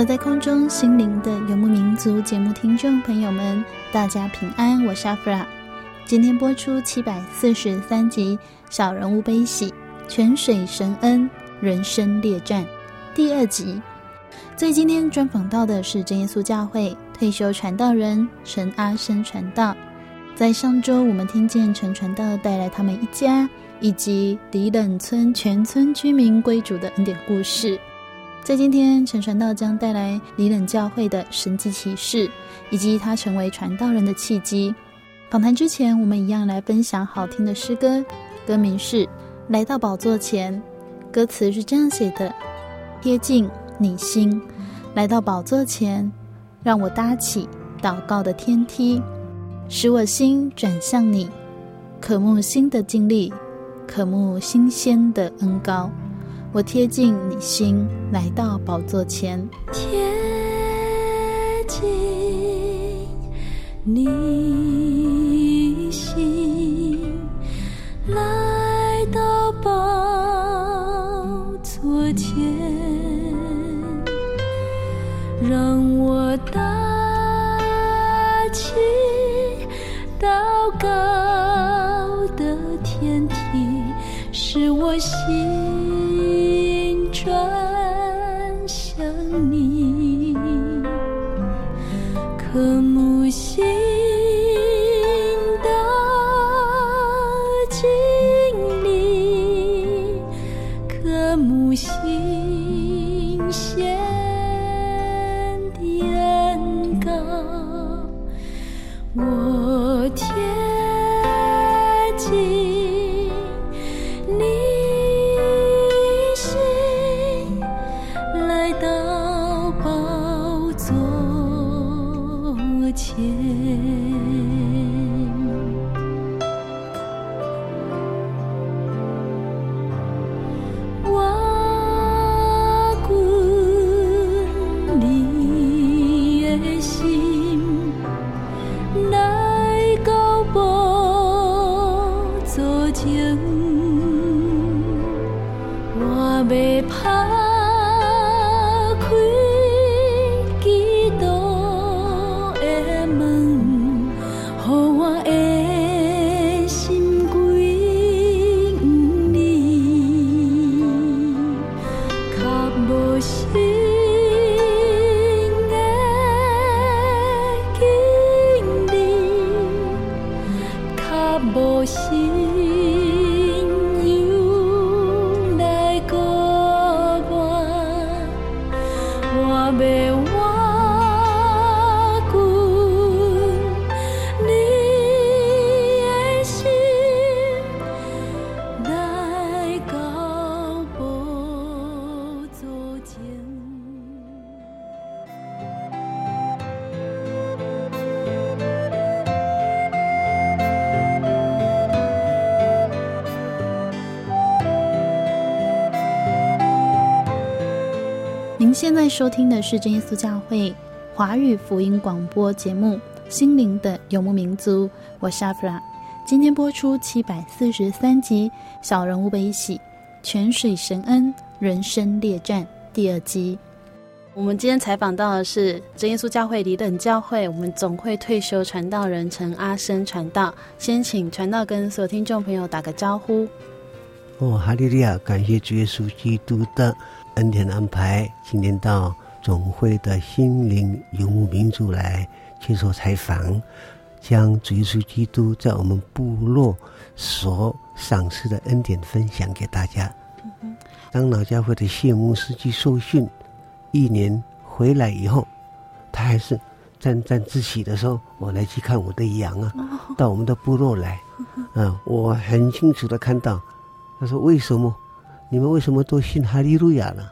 走在空中，心灵的游牧民族节目听众朋友们，大家平安，我是阿弗拉。今天播出七百四十三集《小人物悲喜》，泉水神恩，人生列战第二集。所以今天专访到的是真耶稣教会退休传道人陈阿生传道。在上周，我们听见陈传道带来他们一家以及里冷村全村居民归主的恩典故事。在今天，陈传道将带来里冷教会的神迹启示，以及他成为传道人的契机。访谈之前，我们一样来分享好听的诗歌，歌名是《来到宝座前》，歌词是这样写的：贴近你心，来到宝座前，让我搭起祷告的天梯，使我心转向你，渴慕新的经历，渴慕新鲜的恩膏。我贴近你心，来到宝座前，贴近你心，来到宝座前，让我搭起祷告的天梯，使我心。收听的是真耶稣教会华语福音广播节目《心灵的游牧民族》，我是阿弗拉。今天播出七百四十三集《小人物悲喜》，泉水神恩人生列战第二集。我们今天采访到的是真耶稣教会离等教会我们总会退休传道人陈阿生传道，先请传道跟所有听众朋友打个招呼。哦，哈利利亚！感谢主耶稣基督的恩典的安排，今天到。总会的心灵游牧民族来接受采访，将主耶稣基督在我们部落所赏赐的恩典分享给大家。当老教会的谢牧师去受训，一年回来以后，他还是沾沾自喜的说：“我来去看我的羊啊，到我们的部落来。”嗯，我很清楚的看到，他说：“为什么？你们为什么都信哈利路亚呢？”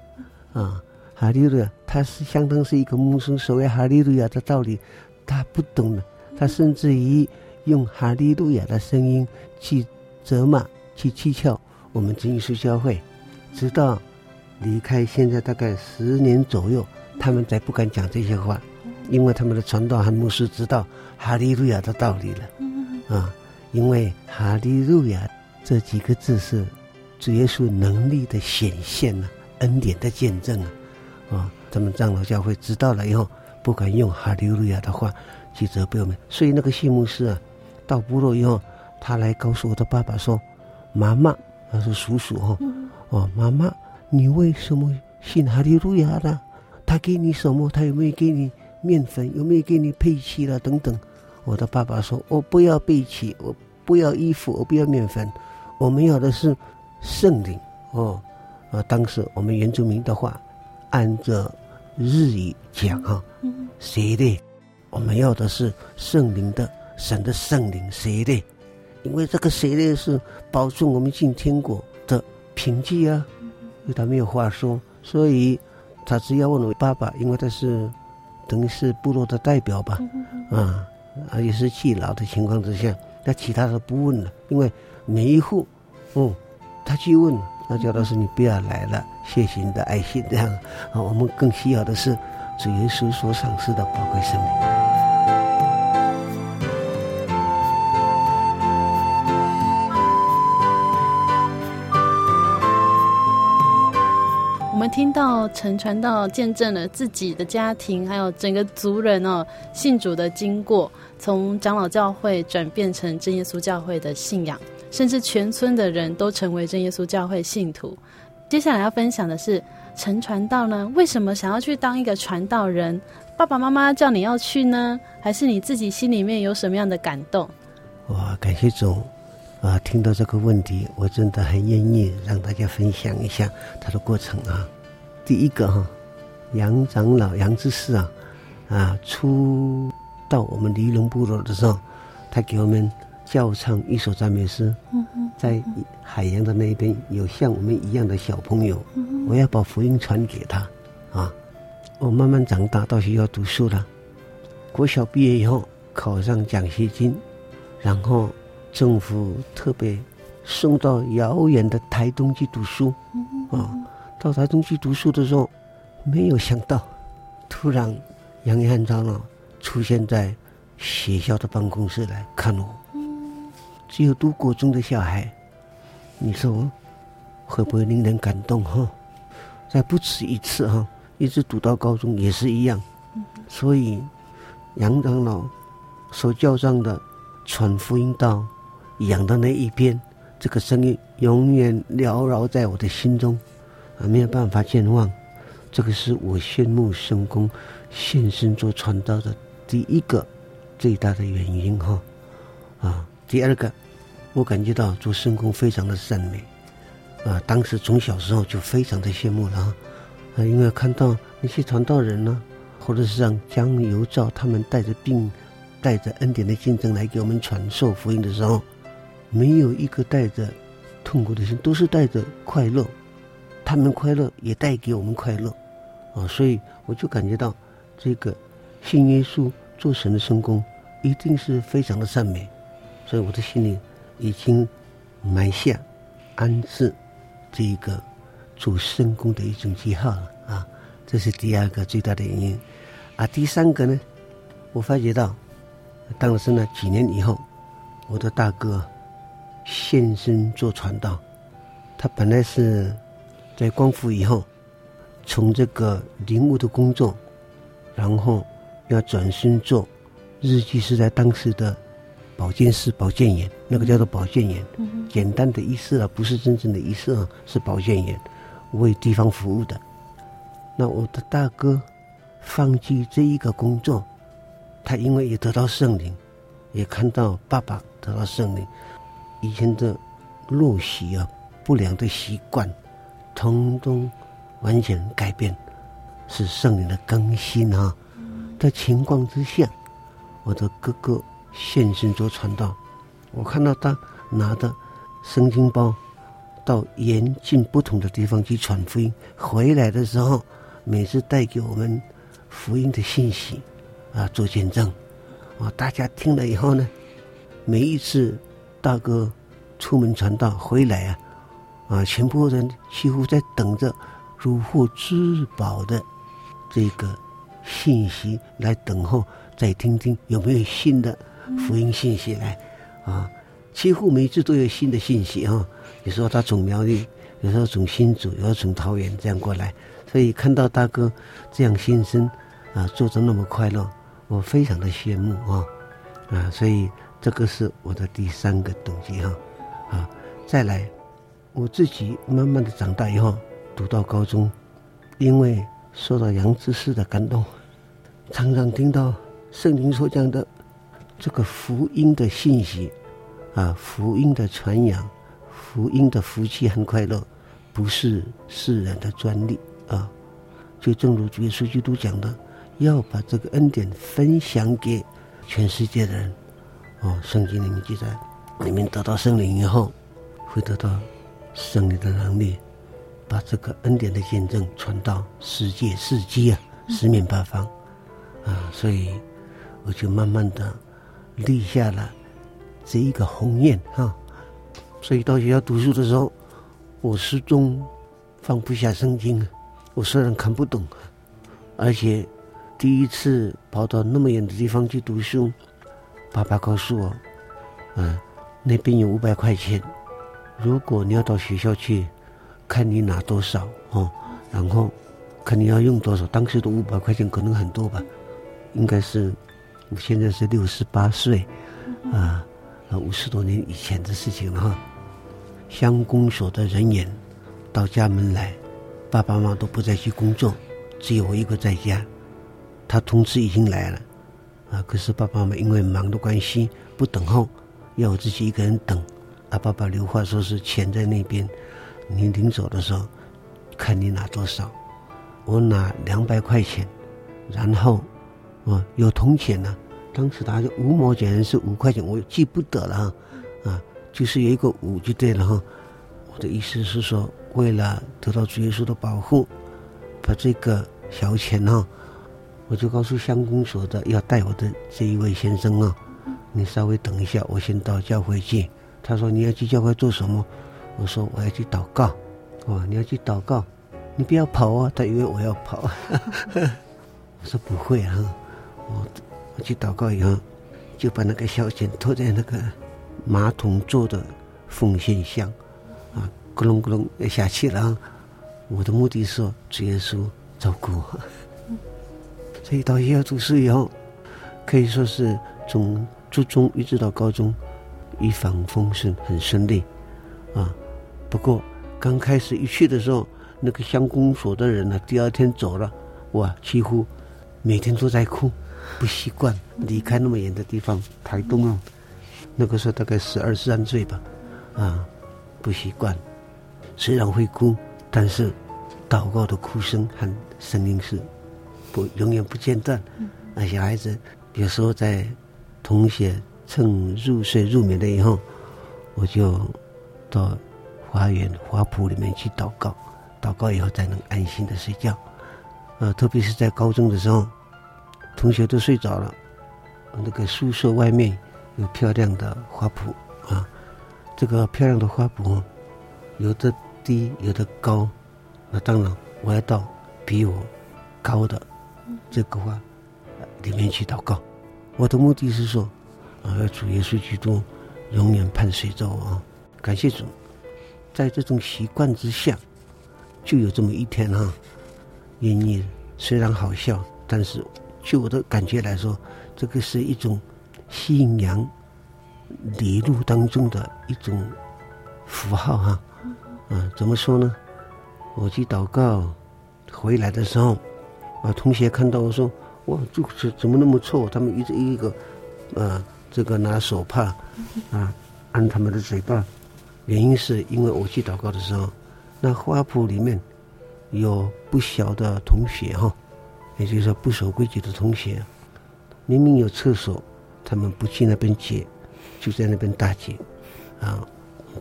啊。哈利路亚，他是相当是一个牧师，所谓哈利路亚的道理，他不懂的。他甚至于用哈利路亚的声音去责骂、去讥诮我们真耶稣教会，直到离开现在大概十年左右，他们才不敢讲这些话，因为他们的传道和牧师知道哈利路亚的道理了。啊，因为哈利路亚这几个字是主耶稣能力的显现啊，恩典的见证啊。啊、哦，咱们长老教会知道了以后，不敢用哈利路亚的话去责备我们。所以那个谢牧师啊，到部落以后，他来告诉我的爸爸说：“妈妈，他是叔叔哈，哦，妈妈，你为什么信哈利路亚呢？他给你什么？他有没有给你面粉？有没有给你配器了？等等。”我的爸爸说：“我不要配器，我不要衣服，我不要面粉，我们要的是圣灵。”哦，啊，当时我们原住民的话。按着日语讲哈，谁的？我们要的是圣灵的神的圣灵，谁的？因为这个谁的是保证我们进天国的凭据啊，因为他没有话说，所以他只要问我爸爸，因为他是等于是部落的代表吧，啊，也是耆老的情况之下，那其他的不问了，因为每一户，嗯，他去问。那叫的是你不要来了，谢谢你的爱心，这样啊，我们更需要的是主耶稣所赏赐的宝贵生命。我们听到陈传道见证了自己的家庭，还有整个族人哦信主的经过，从长老教会转变成真耶稣教会的信仰。甚至全村的人都成为真耶稣教会信徒。接下来要分享的是陈传道呢，为什么想要去当一个传道人？爸爸妈妈叫你要去呢，还是你自己心里面有什么样的感动？哇，感谢主啊！听到这个问题，我真的很愿意让大家分享一下他的过程啊。第一个哈，杨长老杨志士啊啊，初到我们离龙部落的时候，他给我们。教唱一首赞美诗，在海洋的那边有像我们一样的小朋友，我要把福音传给他，啊，我慢慢长大到学校读书了，国小毕业以后考上奖学金，然后政府特别送到遥远的台东去读书，啊，到台东去读书的时候，没有想到，突然杨约翰长老出现在学校的办公室来看我。只有读国中的小孩，你说会不会令人感动哈？再不止一次哈，一直读到高中也是一样。所以杨长老所教上的传福音道养的那一边，这个声音永远缭绕在我的心中，啊，没有办法健忘。这个是我羡慕圣公献身做传道的第一个最大的原因哈，啊。第二个，我感觉到做圣工非常的善美，啊，当时从小时候就非常的羡慕了，啊，因为看到那些传道人呢，或者是让江油照他们带着病、带着恩典的见证来给我们传授福音的时候，没有一个带着痛苦的心，都是带着快乐，他们快乐也带给我们快乐，啊，所以我就感觉到这个信耶稣做神的圣工一定是非常的善美。所以我的心里已经埋下安置这一个做圣工的一种记号了啊，这是第二个最大的原因啊，第三个呢，我发觉到，当时呢几年以后，我的大哥现身做传道。他本来是在光复以后，从这个灵务的工作，然后要转身做日记是在当时的保健室、保健员，那个叫做保健员，简单的意思啊，不是真正的意思啊，是保健员，为地方服务的。那我的大哥放弃这一个工作，他因为也得到圣灵，也看到爸爸得到圣灵，以前的陋习啊、不良的习惯，通通完全改变，是圣灵的更新啊。在情况之下，我的哥哥现身做传道，我看到他拿着圣经包到严禁不同的地方去传福音，回来的时候。每次带给我们福音的信息，啊，做见证，啊，大家听了以后呢，每一次大哥出门传道回来啊，啊，全部人几乎在等着如获至宝的这个信息来等候，再听听有没有新的福音信息来，啊，几乎每次都有新的信息啊，有时候他从苗栗，有时候从新竹，有时候从桃园这样过来。所以看到大哥这样现身，啊，做的那么快乐，我非常的羡慕啊，啊，所以这个是我的第三个动机哈，啊，再来，我自己慢慢的长大以后，读到高中，因为受到杨志士的感动，常常听到圣经所讲的这个福音的信息，啊，福音的传扬，福音的福气和快乐，不是世人的专利。啊，就正如主耶稣基督讲的，要把这个恩典分享给全世界的人。哦，圣经里面记载，你们得到圣灵以后，会得到圣灵的能力，把这个恩典的见证传到世界四极啊，四面八方。啊，所以我就慢慢的立下了这一个鸿愿哈。所以到学校读书的时候，我始终放不下圣经。我虽然看不懂，而且第一次跑到那么远的地方去读书，爸爸告诉我，嗯，那边有五百块钱，如果你要到学校去，看你拿多少哦，然后看你要用多少。当时的五百块钱可能很多吧，应该是我现在是六十八岁，啊，五十多年以前的事情了哈。乡公所的人员到家门来。爸爸妈妈都不再去工作，只有我一个在家。他通知已经来了，啊，可是爸爸妈妈因为忙的关系不等候，要我自己一个人等。啊，爸爸留话说是钱在那边，你临走的时候，看你拿多少。我拿两百块钱，然后，啊，有铜钱呢，当时拿着五毛钱还是五块钱，我记不得了，啊，就是有一个五就对了哈。我的意思是说。为了得到主耶稣的保护，把这个小钱呢，我就告诉乡公所的要带我的这一位先生啊，你稍微等一下，我先到教会去。他说你要去教会做什么？我说我要去祷告。哦，你要去祷告，你不要跑啊！他以为我要跑。我说不会啊，我我去祷告以后，就把那个小钱拖在那个马桶座的奉献箱。啊咕隆咕隆要下去了，我的目的是说主耶稣照顾我。所以到学校读书以后，可以说是从初中一直到高中一帆风顺，很顺利啊。不过刚开始一去的时候，那个乡公所的人呢，第二天走了，我，几乎每天都在哭，不习惯离开那么远的地方，台东啊，那个时候大概十二三岁吧，啊，不习惯。虽然会哭，但是祷告的哭声和声音是不永远不间断。那小孩子有时候在同学趁入睡入眠了以后，我就到花园花圃里面去祷告，祷告以后才能安心的睡觉。呃，特别是在高中的时候，同学都睡着了，那个宿舍外面有漂亮的花圃啊，这个漂亮的花圃有的。低有的高，那当然我要到比我高的这个花里面去祷告。我的目的是说，啊，要主耶稣基督永远伴随着我啊！感谢主，在这种习惯之下，就有这么一天哈，愿意虽然好笑，但是就我的感觉来说，这个是一种信仰礼路当中的一种符号哈。啊，怎么说呢？我去祷告回来的时候，啊，同学看到我说：“哇，这个是怎么那么臭？”他们一直一个，啊，这个拿手帕啊按他们的嘴巴。原因是因为我去祷告的时候，那花圃里面有不小的同学哈，也就是说不守规矩的同学，明明有厕所，他们不去那边解，就在那边大解，啊，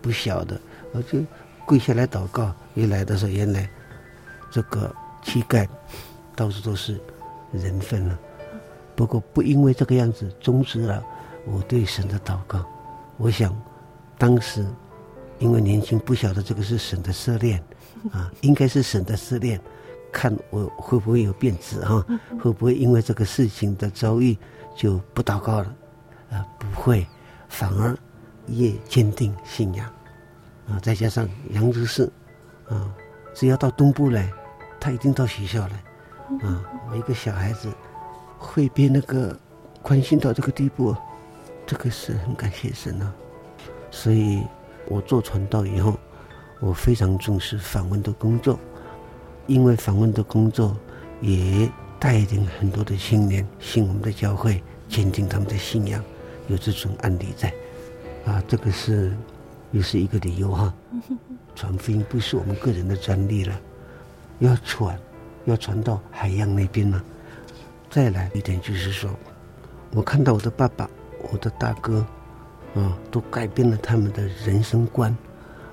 不晓得，我就。跪下来祷告，一来的时候，原来这个膝盖到处都是人粪了。不过不因为这个样子终止了我对神的祷告。我想当时因为年轻不晓得这个是神的试炼啊，应该是神的试炼，看我会不会有变质哈，会不会因为这个事情的遭遇就不祷告了啊？不会，反而越坚定信仰。啊，再加上杨执事，啊，只要到东部来，他一定到学校来，啊，我一个小孩子会被那个关心到这个地步，这个是很感谢神啊。所以我做传道以后，我非常重视访问的工作，因为访问的工作也带领很多的青年信我们的教会，坚定他们的信仰，有这种案例在，啊，这个是。又是一个理由哈，传福音不是我们个人的专利了，要传，要传到海洋那边了。再来一点就是说，我看到我的爸爸、我的大哥，啊，都改变了他们的人生观，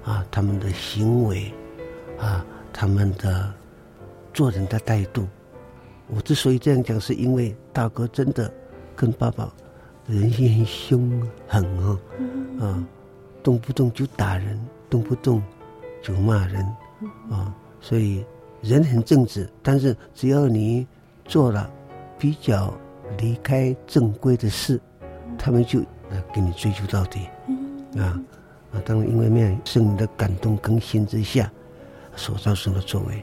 啊，他们的行为，啊，他们的做人的态度。我之所以这样讲，是因为大哥真的跟爸爸人性很凶狠啊，啊。动不动就打人，动不动就骂人，啊，所以人很正直，但是只要你做了比较离开正规的事，他们就来给你追究到底，啊啊，当然因为没有圣灵的感动更新之下所造成的作为，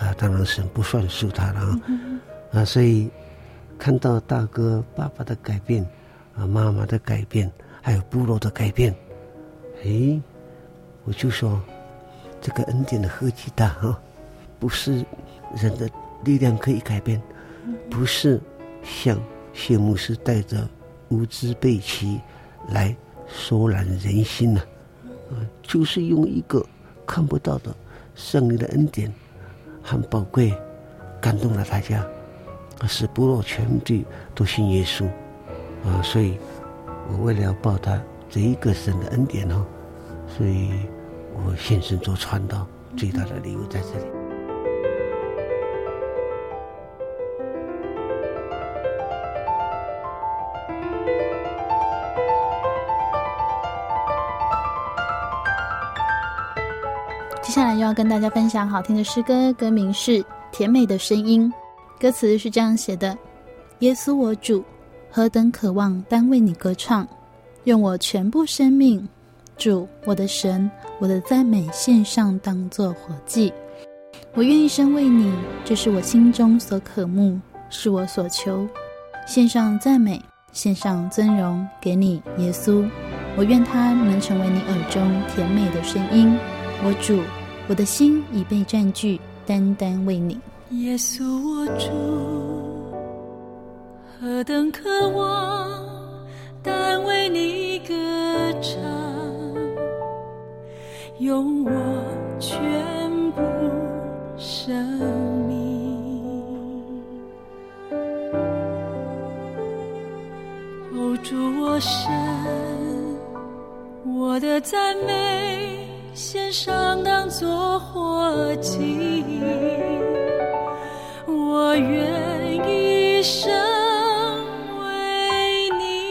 啊，当然神不算数他了啊，啊，所以看到大哥爸爸的改变，啊，妈妈的改变，还有部落的改变。哎，我就说，这个恩典的何其大哈！不是人的力量可以改变，不是像谢牧师带着无知背鳍来收揽人心呢，啊，就是用一个看不到的圣灵的恩典很宝贵，感动了大家，使部落全地都信耶稣啊！所以我为了要报答。这一个神的恩典哦，所以我现身做传道，最大的理由在这里。接下来又要跟大家分享好听的诗歌，歌名是《甜美的声音》，歌词是这样写的：耶稣我主，何等渴望单为你歌唱。用我全部生命，主我的神，我的赞美献上，当作活祭。我愿一生为你，这是我心中所渴慕，是我所求。献上赞美，献上尊荣给你，耶稣。我愿他能成为你耳中甜美的声音。我主，我的心已被占据，单单为你。耶稣，我主，何等渴望。但为你歌唱，用我全部生命。哦，主我神，我的赞美献上做伙计我愿一生为你。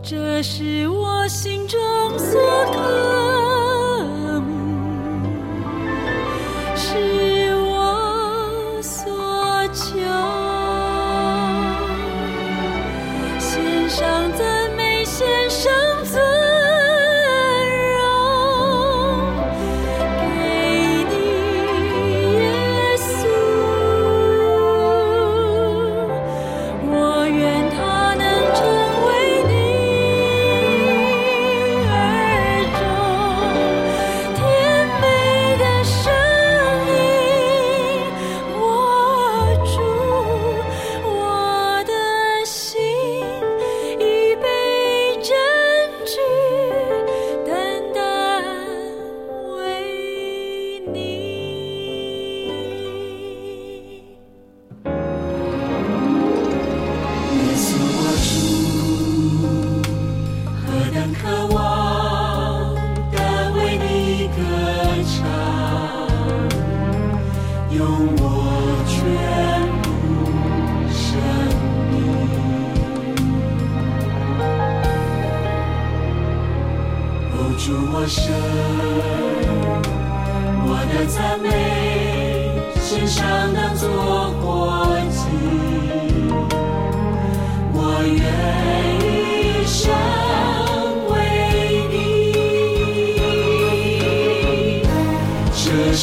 这是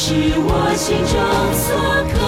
是我心中所渴。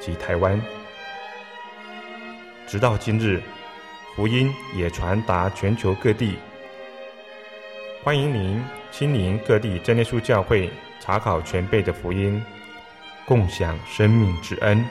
及台湾，直到今日，福音也传达全球各地。欢迎您亲临各地真耶稣教会，查考前辈的福音，共享生命之恩。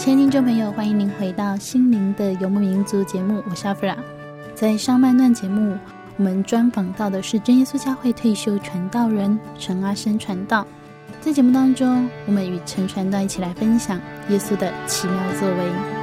亲爱的听众朋友，欢迎您回到《心灵的游牧民族》节目，我是阿弗拉。在上半段节目，我们专访到的是真耶稣教会退休传道人陈阿生传道。在节目当中，我们与陈传道一起来分享耶稣的奇妙作为。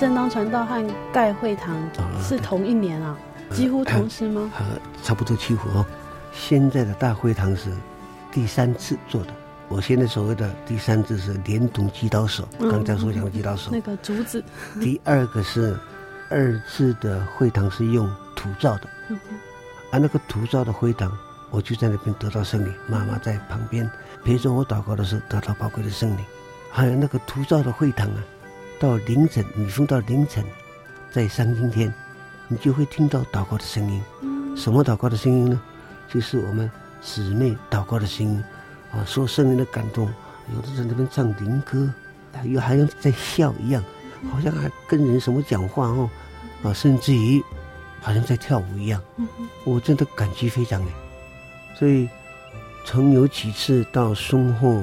献身当传道和盖会堂是同一年啊，几乎同时吗？呃，差不多几乎哦。现在的大会堂是第三次做的，我现在所谓的第三次是连同祈祷所，刚才所讲的祈祷手，那个竹子。第二个是二次的会堂是用土造的，啊，那个土造的会堂，我就在那边得到圣灵，妈妈在旁边陪着我祷告的时候得到宝贵的圣灵，还有那个土造的会堂啊。到凌晨，你逢到凌晨，在三更天，你就会听到祷告的声音，什么祷告的声音呢？就是我们姊妹祷告的声音啊，说圣灵的感动，有的在那边唱灵歌，又好像在笑一样，好像还跟人什么讲话哦，啊，甚至于好像在跳舞一样。我真的感激非常哎，所以曾有几次到松后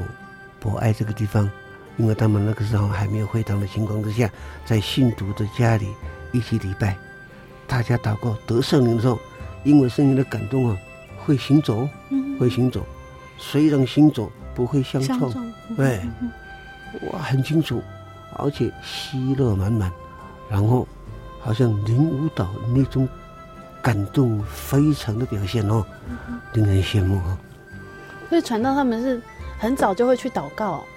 博爱这个地方，因为他们那个时候还没有会堂的情况之下，在信徒的家里一起礼拜，大家祷告得圣灵的时候，因为圣灵的感动啊。会行走，会行走，虽然行走不会相撞，对，哇，很清楚，而且喜乐满满，然后好像领舞蹈那种感动非常的表现哦，令人羡慕哦。所以传道他们是很早就会去祷告，嗯，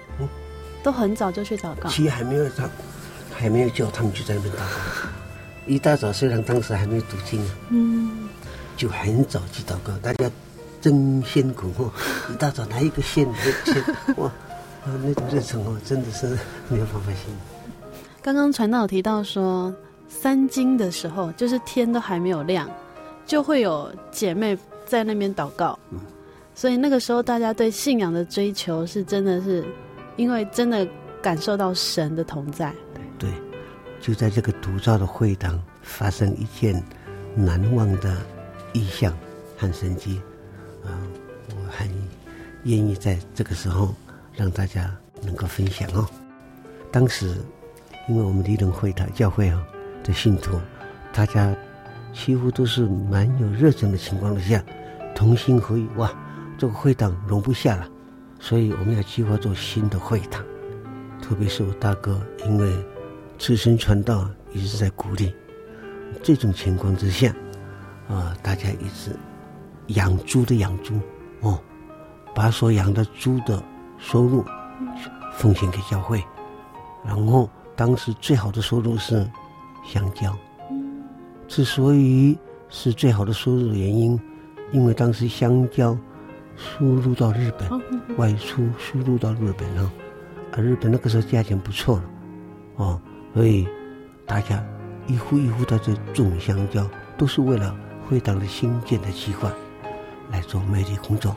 都很早就去祷告。其实还没有他，还没有叫他们就在那边祷告。一大早虽然当时还没有读经啊，嗯。就很早去祷告，大家争先恐后，一大早来一个线，哇，啊，那种热诚哦，真的是没有办法形容。刚刚传道提到说，三更的时候，就是天都还没有亮，就会有姐妹在那边祷告。嗯，所以那个时候大家对信仰的追求是真的是，因为真的感受到神的同在。对，就在这个独造的会堂发生一件难忘的。异象和神迹，啊，我很愿意在这个时候让大家能够分享哦。当时，因为我们离人会堂教会啊的信徒，大家几乎都是蛮有热忱的情况之下，同心合意，哇，这个会堂容不下了，所以我们要计划做新的会堂。特别是我大哥，因为自身传道一直在鼓励，这种情况之下。啊，大家一直养猪的养猪，哦，把所养的猪的收入奉献给教会，然后当时最好的收入是香蕉。之所以是最好的收入的原因，因为当时香蕉输入到日本，外出输入到日本啊，而日本那个时候价钱不错了，哦，所以大家一户一户的这种香蕉，都是为了。会堂的新建的计划来做媒体工作，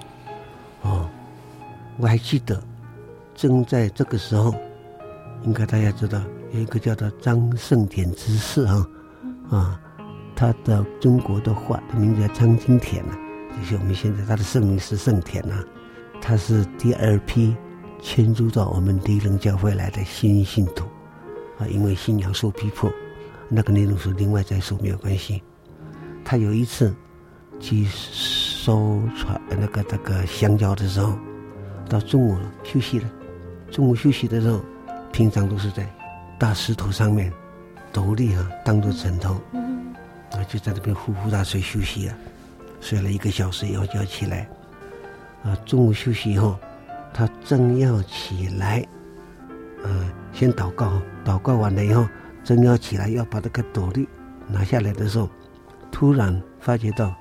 哦，我还记得，正在这个时候，应该大家知道有一个叫做张盛典执事哈，啊，他的中国的话的名字叫张金田啊，就是我们现在他的圣名是圣田啊，他是第二批迁入到我们离人教会来的新信徒，啊，因为信仰受逼迫，那个内容是另外再说没有关系。他有一次去收传那个那个香蕉的时候，到中午了休息了。中午休息的时候，平常都是在大石头上面，斗笠啊当做枕头，啊就在那边呼呼大睡休息了。睡了一个小时以后就要起来，啊中午休息以后，他正要起来，呃先祷告，祷告完了以后，正要起来要把这个斗笠拿下来的时候。突然发觉到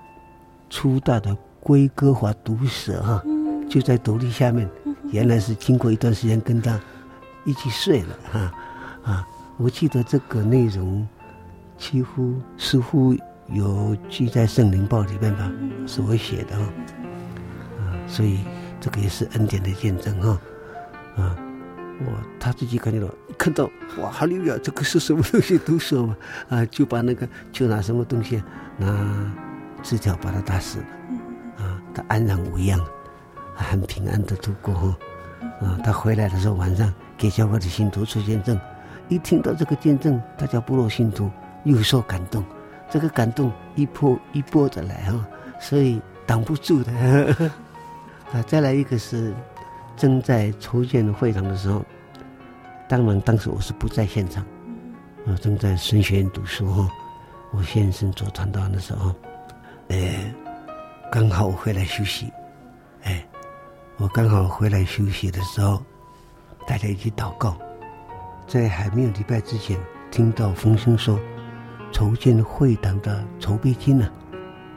粗大的龟哥华毒蛇哈，就在斗笠下面。原来是经过一段时间跟他一起睡了哈啊！我记得这个内容几乎似乎有记在圣灵报里面吧，是我写的哈啊，所以这个也是恩典的见证哈啊！我他自己感觉到看到哇，哈利路亚，这个是什么东西？毒蛇嘛啊，就把那个就拿什么东西。拿枝条把他打死，啊，他安然无恙，很平安的度过哈，啊，他回来的时候晚上给教会的信徒做见证，一听到这个见证，大家部落信徒又受感动，这个感动一波一波的来哈，所以挡不住的，啊，再来一个是正在筹建会堂的时候，当然当时我是不在现场，啊，正在神学院读书哈。我先生做传道的时候，哎，刚好我回来休息，哎，我刚好回来休息的时候，大家一起祷告，在还没有礼拜之前，听到风声说，筹建会党的筹备金呢，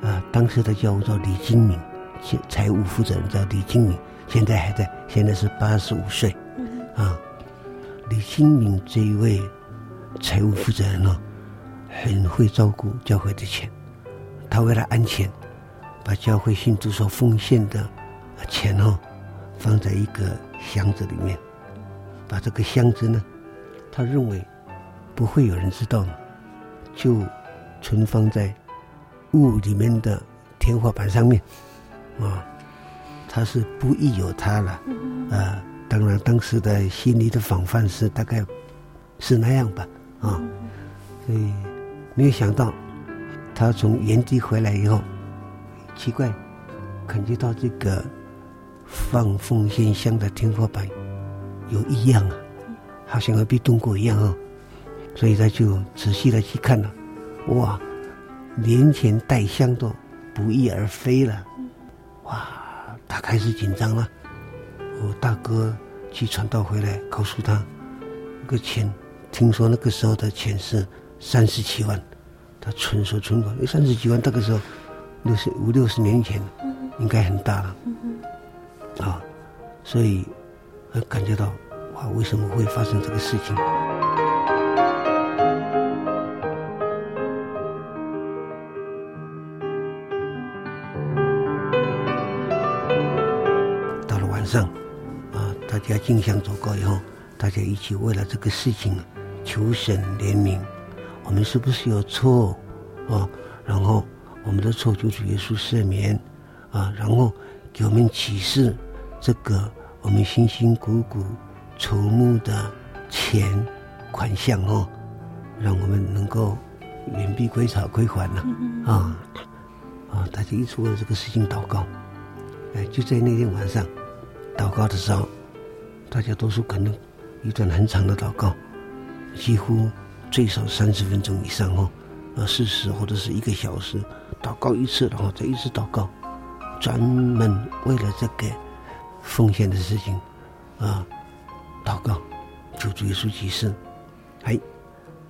啊，当时的教务叫李金敏，现财务负责人叫李金敏，现在还在，现在是八十五岁，啊，李金敏这一位财务负责人呢。很会照顾教会的钱，他为了安全，把教会信徒所奉献的钱哦，放在一个箱子里面，把这个箱子呢，他认为不会有人知道，就存放在屋里面的天花板上面，啊，他是不宜有他了，啊，当然当时的心理的防范是大概是那样吧，啊，所以没有想到。他从原地回来以后，奇怪，感觉到这个放奉献箱的天花板有异样啊，好像要被动过一样哦，所以他就仔细的去看了，哇，连钱带香都不翼而飞了，哇，他开始紧张了。我大哥去传道回来，告诉他，那个钱，听说那个时候的钱是三十七万。他存说存款有三十几万，那个时候六十五六十年前，应该很大了，啊，所以感觉到哇，为什么会发生这个事情？上，啊，大家进香祷告以后，大家一起为了这个事情求神怜悯。我们是不是有错啊？然后我们的错就主耶稣赦免啊，然后给我们启示这个我们辛辛苦苦筹募的钱款项哦，让我们能够远避归草归还了啊啊！大家一直为了这个事情祷告，哎，就在那天晚上祷告的时候，大家都说可能一段很长的祷告，几乎。最少三十分钟以上哦，呃，四十或者是一个小时，祷告一次，然后再一次祷告，专门为了这个奉献的事情，啊，祷告，求主耶稣启示。哎，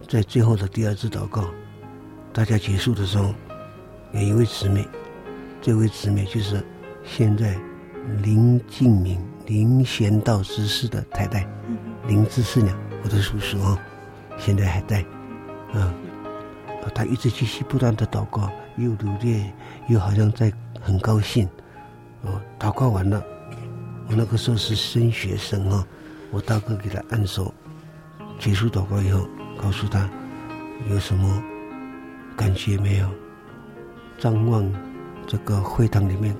在最后的第二次祷告，大家结束的时候，有一位姊妹，这位姊妹就是现在林敬明林贤道执事的太太，林执事娘，我的叔叔哦。现在还在，啊，他一直继续不断的祷告，又流泪，又好像在很高兴，哦，祷告完了，我那个时候是升学生啊，我大哥给他按手，结束祷告以后，告诉他有什么感觉没有？张望这个会堂里面，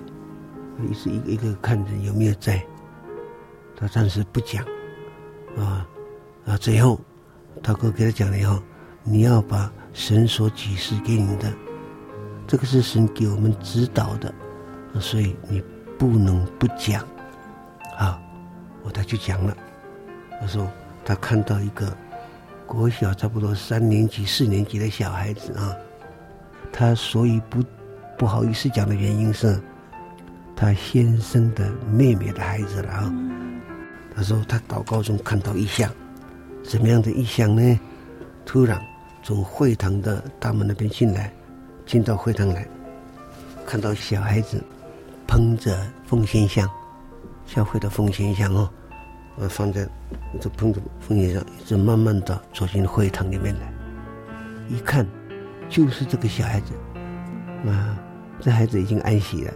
一直一个一个看着有没有在，他暂时不讲，啊，啊，最后。大哥给他讲了以后，你要把神所启示给你的，这个是神给我们指导的，所以你不能不讲。啊，我他就讲了，他说他看到一个国小差不多三年级、四年级的小孩子啊，他所以不不好意思讲的原因是，他先生的妹妹的孩子了啊。他说他祷告中看到异象。什么样的异象呢？突然从会堂的大门那边进来，进到会堂来，看到小孩子捧着奉献箱，教会的奉献箱哦，我放在这捧着奉献箱，一直慢慢的走进会堂里面来，一看就是这个小孩子，啊，这孩子已经安息了，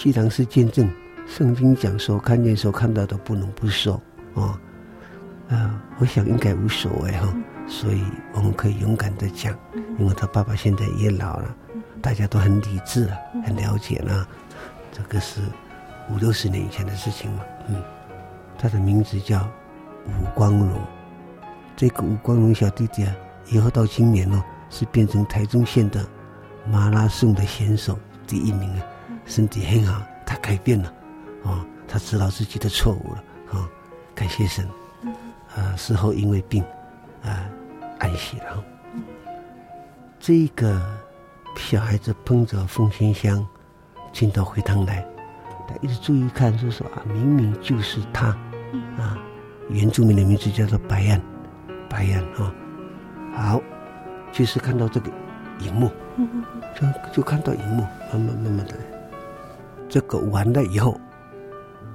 既然是见证，圣经讲说看见所看到的不能不说，啊。啊，我想应该无所谓哈，所以我们可以勇敢的讲，因为他爸爸现在也老了，大家都很理智了，很了解了，这个是五六十年以前的事情嘛，嗯，他的名字叫吴光荣，这个吴光荣小弟弟啊，以后到今年哦，是变成台中县的马拉松的选手第一名啊，身体很好，他改变了，啊、哦，他知道自己的错误了，啊、哦，感谢神。啊，事后因为病，啊，安息了。这个小孩子捧着奉献箱进到会堂来，他一直注意看，就说啊，明明就是他，啊，原住民的名字叫做白安，白安啊，好，就是看到这个荧幕，就就看到荧幕，慢慢慢慢的，这个完了以后，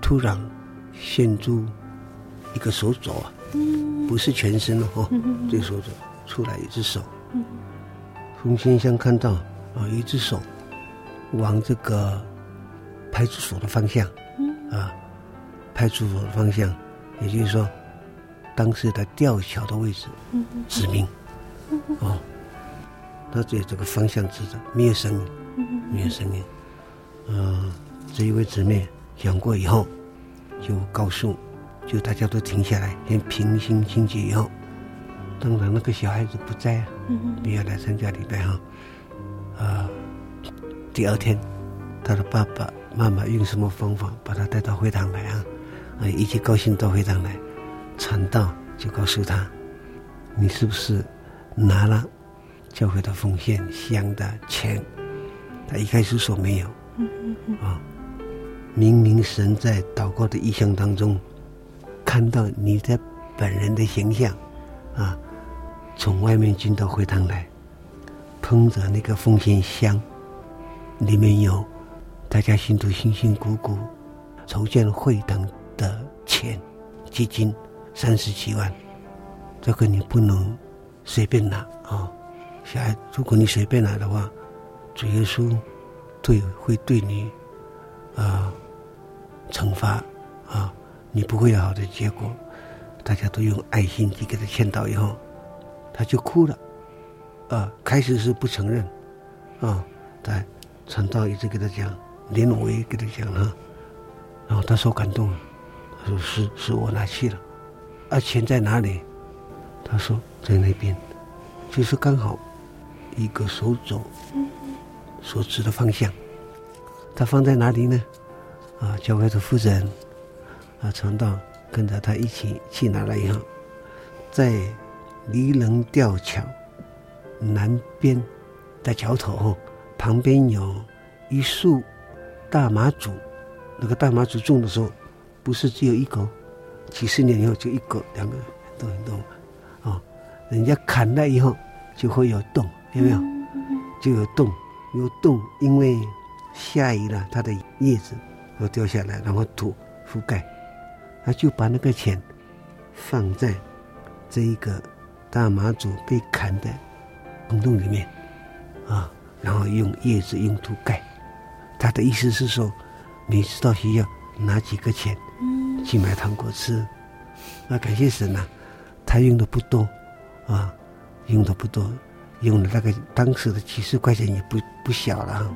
突然现出一个手肘啊。不是全身了哈，这个手肘出来一只手，凤仙乡看到啊，有一只手往这个派出所的方向，啊，派出所的方向，也就是说，当时的吊桥的位置指明，哦，他在这个方向指着，没有声音，没有声音。嗯，这一位姊妹讲过以后，就告诉，就大家都停下来，先平心静气以后。当然，那个小孩子不在啊，没有来参加礼拜哈。啊，第二天，他的爸爸妈妈用什么方法把他带到会堂来啊？啊，一起高兴到会堂来，传道就告诉他：“你是不是拿了教会的奉献箱的钱？”他一开始说没有。啊，明明神在祷告的意象当中看到你的本人的形象，啊。从外面进到会堂来，捧着那个奉献箱，里面有大家信徒辛辛苦苦筹建会堂的钱基金三十七万，这个你不能随便拿啊！小孩，如果你随便拿的话，主耶稣对会对你啊惩罚啊，你不会有好的结果。大家都用爱心去给他劝导以后。他就哭了，啊，开始是不承认，啊，在传道一直给他讲，连我也给他讲了，然后他说感动了，他说是是我拿去了，啊，钱在哪里？他说在那边，就是刚好一个手肘所指的方向，他放在哪里呢？啊，教会的负责人啊，传道跟着他一起去拿了以后，在。离棱吊桥南边的桥头旁边有一束大麻竹，那个大麻竹种的时候，不是只有一个，几十年以后就一个、两个，都很多，啊，人家砍了以后就会有洞，有没有？就有洞，有洞，因为下雨了，它的叶子都掉下来，然后土覆盖，他就把那个钱放在这一个。大麻竹被砍的坑洞里面，啊，然后用叶子用土盖。他的意思是说，每次到学校拿几个钱去买糖果吃。那感谢神呐、啊，他用的不多，啊，用的不多，用的那个当时的几十块钱也不不小了，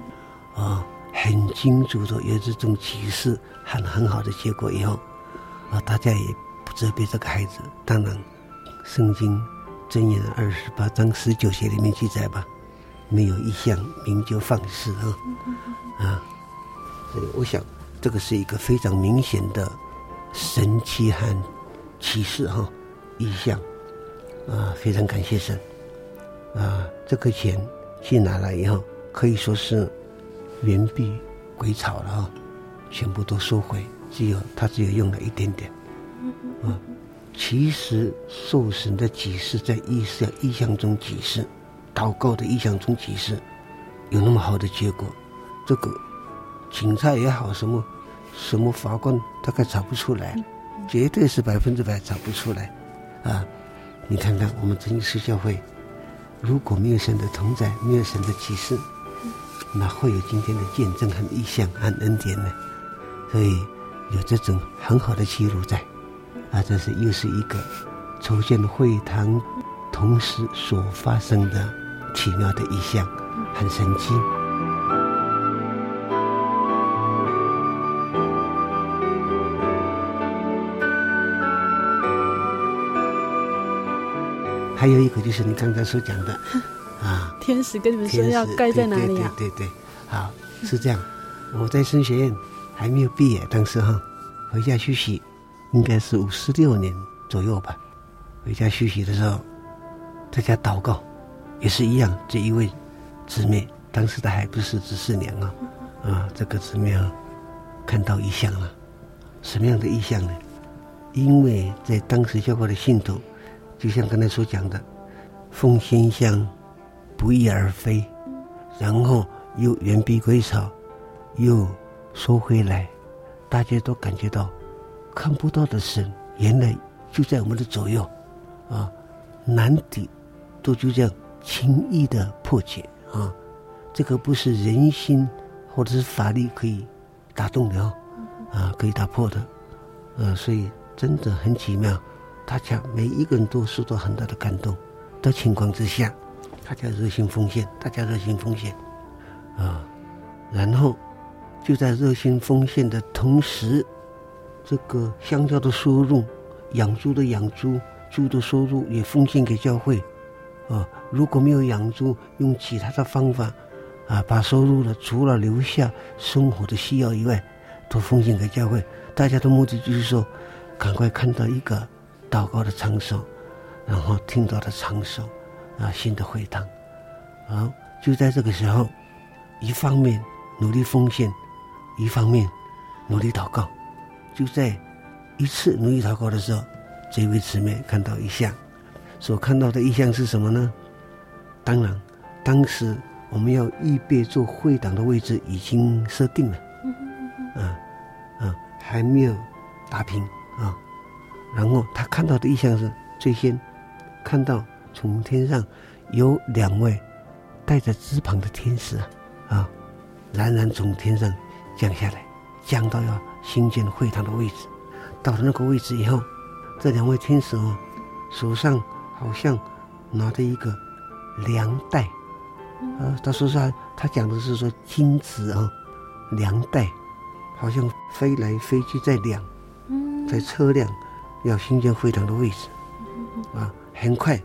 啊，很清楚的有这种启示，很很好的结果以后，啊，大家也不责备这个孩子。当然，圣经。箴言二十八章十九节里面记载吧，没有异象，民就放肆啊啊！所以我想，这个是一个非常明显的神奇和启示哈，意象啊，非常感谢神啊！这个钱去拿来以后，可以说是言必归草了啊，全部都收回，只有他只有用了一点点啊。其实受神的启示，在意识意象中启示，祷告的意象中启示，有那么好的结果，这个警察也好，什么什么法官大概查不出来，绝对是百分之百查不出来，啊！你看看我们真耶稣教会，如果没有神的同在，没有神的启示，那会有今天的见证和意象和恩典呢？所以有这种很好的记录在。啊，这是又是一个筹建会堂同时所发生的奇妙的异象，很神奇。还有一个就是你刚才所讲的，天使跟你们说要盖在哪里啊？对对对，对，好，是这样。我在神学院还没有毕业，当时哈回家休息。应该是五十六年左右吧，回家休息的时候，在家祷告，也是一样。这一位姊妹，当时她还不是十四娘啊，啊，这个姊妹啊，看到异象了。什么样的异象呢？因为在当时教会的信徒，就像刚才所讲的，奉献箱不翼而飞，然后又言必归巢，又收回来，大家都感觉到。看不到的神，原来就在我们的左右，啊，难敌都就这样轻易的破解啊，这个不是人心或者是法力可以打动的哦，啊，可以打破的，呃，所以真的很奇妙，大家每一个人都受到很大的感动的情况之下，大家热心奉献，大家热心奉献，啊，然后就在热心奉献的同时，这个香蕉的收入，养猪的养猪，猪的收入也奉献给教会。啊，如果没有养猪，用其他的方法，啊，把收入的除了留下生活的需要以外，都奉献给教会。大家的目的就是说，赶快看到一个祷告的场所，然后听到的场所，啊，新的会堂。好，就在这个时候，一方面努力奉献，一方面努力祷告。就在一次努力祷告的时候，这位姊妹看到异象。所看到的异象是什么呢？当然，当时我们要预备做会堂的位置已经设定了，啊啊，还没有打平啊。然后他看到的意向是，最先看到从天上有两位带着翅膀的天使啊，啊冉冉从天上降下来，降到要新建会堂的位置。到了那个位置以后，这两位天使哦，手上。好像拿着一个粮袋，呃，他说是他讲的是说金子啊，粮袋，好像飞来飞去在量，在测量要新建会堂的位置，啊，很快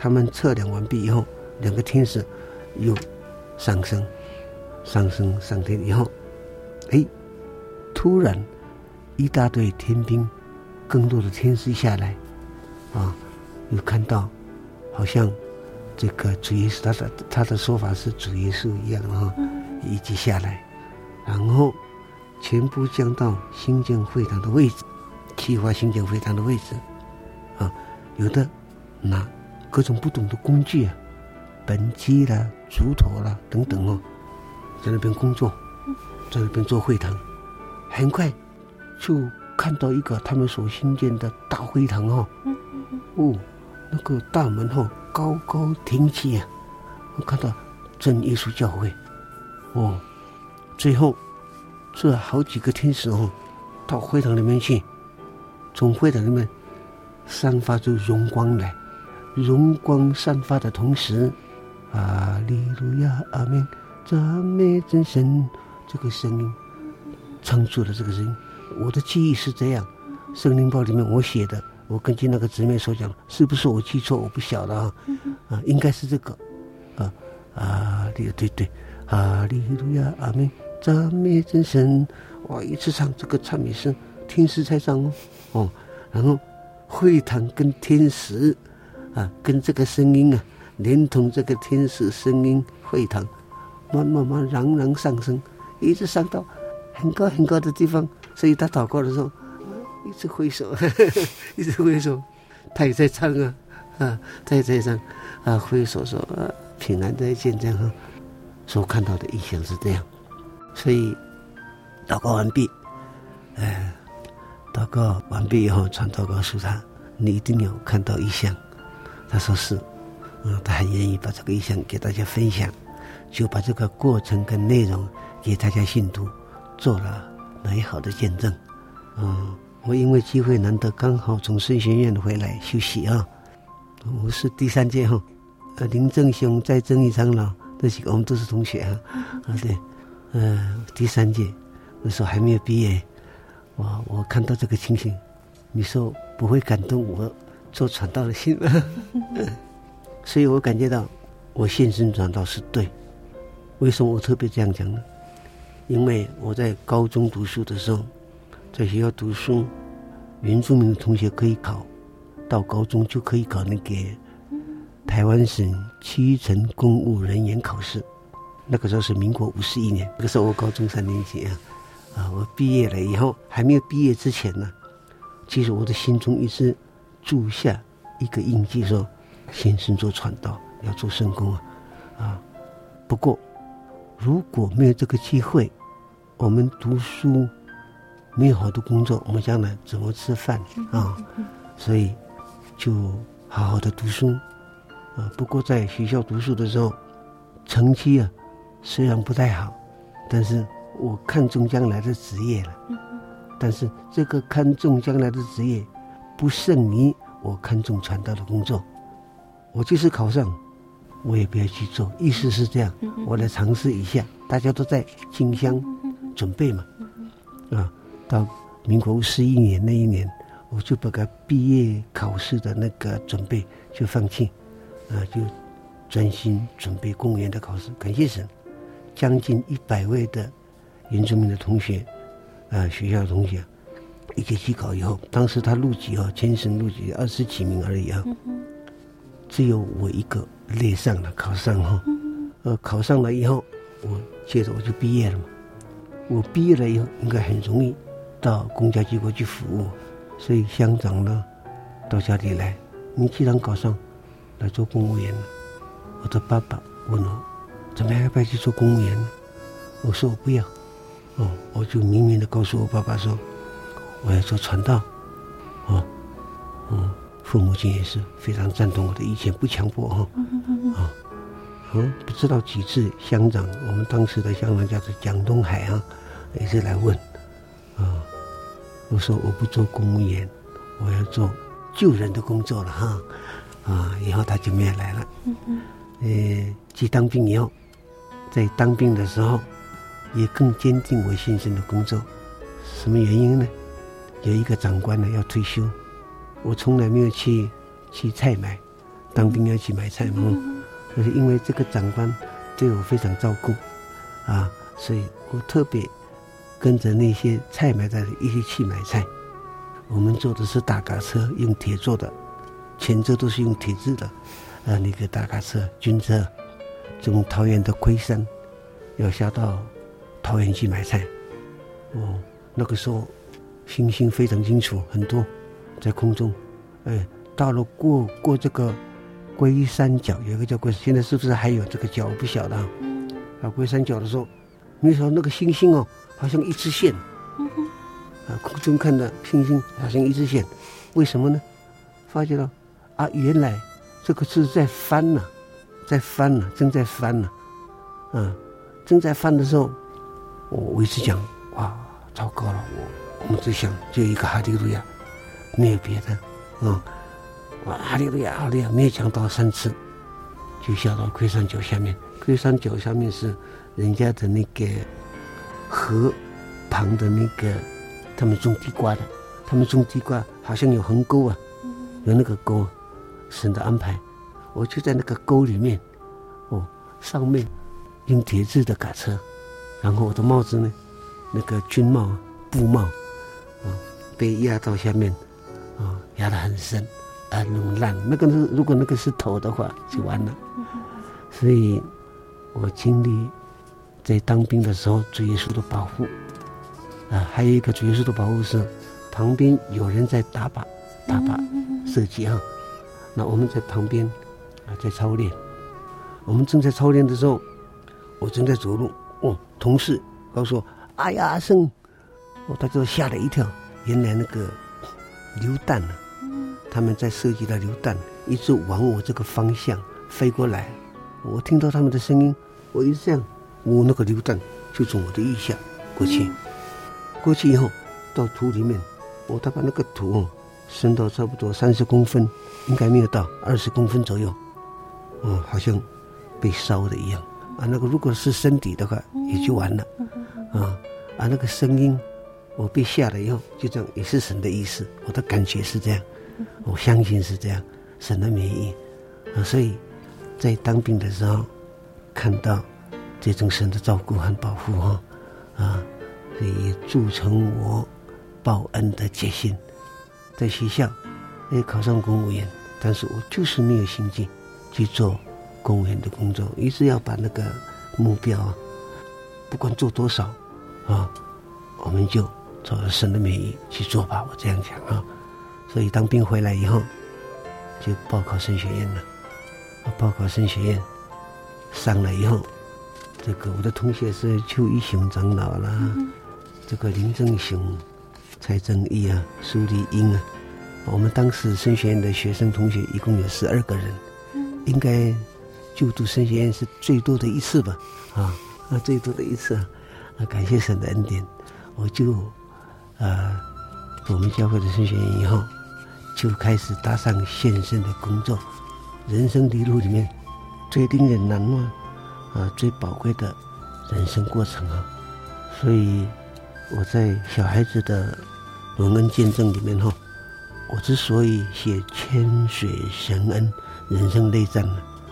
他们测量完毕以后，两个天使又上升，上升上天以后，哎，突然一大队天兵，更多的天使下来，啊。有看到，好像这个主耶稣，他的他的说法是主耶稣一样哈，一起下来，然后全部降到新建会堂的位置，企划新建会堂的位置，啊，有的拿各种不同的工具啊，本机啦、锄头啦等等哦，在那边工作，在那边做会堂，很快就看到一个他们所新建的大会堂哦，哦。那个大门后高高挺起啊，我看到真耶稣教会，哦，最后这好几个天使哦，到会堂里面去，从会堂里面散发出荣光来，荣光散发的同时，阿利路亚，阿门，赞美真神，这个声音唱出了这个声音，我的记忆是这样，圣灵报里面我写的。我根据那个姊妹所讲，是不是我记错？我不晓得啊，啊，应该是这个，啊啊，对对对，哈利路亚，阿门，赞美真神，哇，一次唱这个赞美声，天使在唱哦，哦，然后会堂跟天使，啊，跟这个声音啊，连同这个天使声音，沸腾慢慢慢冉冉上升，一直上到很高很高的地方，所以他祷告的时候。一直挥手，呵 呵一直挥手，他也在唱啊，啊，他也在唱，啊，挥手说啊，平安再见这样哈。所看到的异象是这样，所以祷告完毕，哎，祷告完毕以后传祷告诉他，你一定有看到异象。他说是，嗯，他很愿意把这个意向给大家分享，就把这个过程跟内容给大家信徒做了美好的见证，嗯。我因为机会难得，刚好从圣学院回来休息啊。我是第三届哈，呃，林正雄、在正义长老这几个我们都是同学啊。啊对，呃，第三届那时候还没有毕业，我我看到这个情形，你说不会感动我做传道的心？所以我感觉到我现身传道是对。为什么我特别这样讲呢？因为我在高中读书的时候。在学校读书，原住民的同学可以考，到高中就可以考那个台湾省基层公务人员考试。那个时候是民国五十一年，那个时候我高中三年级啊，啊，我毕业了以后还没有毕业之前呢，其实我的心中一直住下一个印记，说先生做传道要做圣工啊，啊，不过如果没有这个机会，我们读书。没有好的工作，我们将来怎么吃饭啊？所以就好好的读书啊，不过在学校读书的时候，成绩啊虽然不太好，但是我看中将来的职业了。但是这个看中将来的职业，不胜于我看重传道的工作。我就是考上，我也不要去做。意思是这样，我来尝试一下。大家都在竞相准备嘛，啊，到民国五十一年那一年，我就把个毕业考试的那个准备就放弃，啊，就专心准备公务员的考试。感谢神，将近一百位的原住民的同学。啊，学校的同学，一个期考以后，当时他录取哦，全省录取二十几名而已啊，只有我一个列上了，考上哈，呃，考上了以后，我接着我就毕业了嘛。我毕业了以后，应该很容易到公家机构去服务，所以乡长呢，到家里来，你既然考上，来做公务员了。我的爸爸问我，怎么样要不要去做公务员呢？我说我不要。哦，我就明明的告诉我爸爸说，我要做传道，啊，嗯，父母亲也是非常赞同我的意见，不强迫哈，啊，嗯，不知道几次乡长，我们当时的乡长叫做蒋东海啊，也是来问，啊，我说我不做公务员，我要做救人的工作了哈，啊，以后他就没有来了，嗯呃，去当兵以后，在当兵的时候。也更坚定我先生的工作，什么原因呢？有一个长官呢要退休，我从来没有去去菜买，当兵要去买菜嘛，可是因为这个长官对我非常照顾，啊，所以我特别跟着那些菜买的一起去买菜。我们坐的是大卡车，用铁做的，前车都是用铁制的，啊，那个大卡车军车，从桃园的龟山要下到。桃园去买菜，哦，那个时候星星非常清楚，很多在空中，哎，到了过过这个龟山角，有一个叫龟，现在是不是还有这个角？我不晓得啊。啊，龟山角的时候，那时候那个星星哦，好像一支线，啊，空中看的星星好像一支线，为什么呢？发觉到啊，原来这个是在翻呢、在翻呢、正在翻呢、啊，啊，正在翻的时候。我我一直讲，哇，糟糕了！我我们只想就一个哈利路亚，没有别的，嗯，哇，哈利路亚，哈利路亚，没有讲到三次，就下到龟山脚下面。龟山脚下面是人家的那个河旁的那个，他们种地瓜的，他们种地瓜好像有横沟啊，有那个沟，神的安排，我就在那个沟里面，哦，上面用铁制的卡车。然后我的帽子呢，那个军帽、布帽，被压到下面，啊、嗯，压得很深，啊，弄烂。那个是如果那个是头的话，就完了。所以，我经历在当兵的时候，主耶稣的保护，啊，还有一个主耶稣的保护是，旁边有人在打靶，打靶射击啊。那我们在旁边啊，在操练。我们正在操练的时候，我正在走路。哦，同事告诉我：“哎呀，阿胜，哦，他就吓了一跳。原来那个榴弹呢、啊，他们在设计的榴弹一直往我这个方向飞过来。我听到他们的声音，我一这样，我那个榴弹就从我的腋下过去。过去以后，到土里面，我，他把那个土哦伸到差不多三十公分，应该没有到二十公分左右。哦，好像被烧的一样。”啊，那个如果是身体的话，也就完了，啊，啊，那个声音，我被吓了以后，就这样，也是神的意思，我的感觉是这样，我相信是这样，神的美意，啊，所以在当兵的时候，看到这种神的照顾和保护哈，啊，也铸成我报恩的决心，在学校也考上公务员，但是我就是没有心境去做。公务员的工作，一直要把那个目标，不管做多少，啊，我们就做神的美意去做吧。我这样讲啊，所以当兵回来以后，就报考神学院了。报考神学院上了以后，这个我的同学是邱一雄长老啦，这个林正雄、蔡正义啊、苏丽英啊，我们当时神学院的学生同学一共有十二个人。应该就读神学院是最多的一次吧，啊，啊，最多的一次，啊，感谢神的恩典，我就，呃，我们教会的神学以后，就开始踏上献身的工作，人生的路里面最令人难忘，啊，最宝贵的人生过程啊，所以我在小孩子的蒙恩见证里面哈，我之所以写千水神恩。人生内战，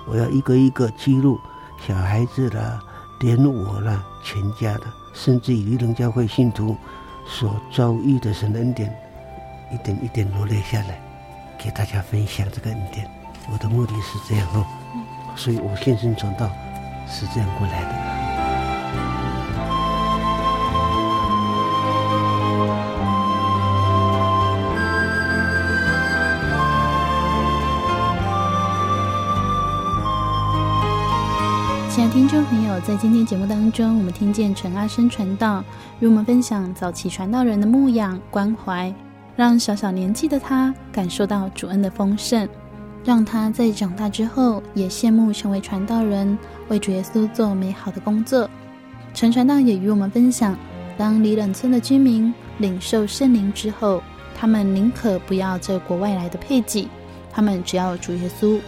我要一个一个记录小孩子的，连我了，全家的，甚至于灵教会信徒所遭遇的神恩典，一点一点罗列下来，给大家分享这个恩典。我的目的是这样哦，所以我现身传道是这样过来的。听众朋友，在今天节目当中，我们听见陈阿生传道与我们分享早期传道人的牧养关怀，让小小年纪的他感受到主恩的丰盛，让他在长大之后也羡慕成为传道人，为主耶稣做美好的工作。陈传道也与我们分享，当里冷村的居民领受圣灵之后，他们宁可不要这国外来的配给，他们只要主耶稣。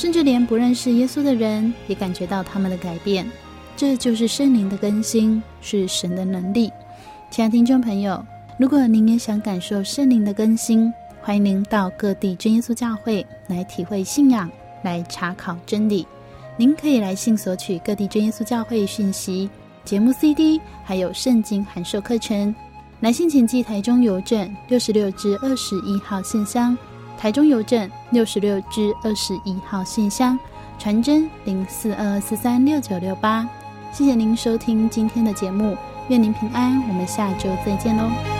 甚至连不认识耶稣的人也感觉到他们的改变，这就是圣灵的更新，是神的能力。亲爱的听众朋友，如果您也想感受圣灵的更新，欢迎您到各地真耶稣教会来体会信仰，来查考真理。您可以来信索取各地真耶稣教会讯息、节目 CD，还有圣经函授课程。来信请寄台中邮政六十六至二十一号信箱。台中邮政六十六至二十一号信箱，传真零四二四三六九六八。谢谢您收听今天的节目，愿您平安，我们下周再见喽。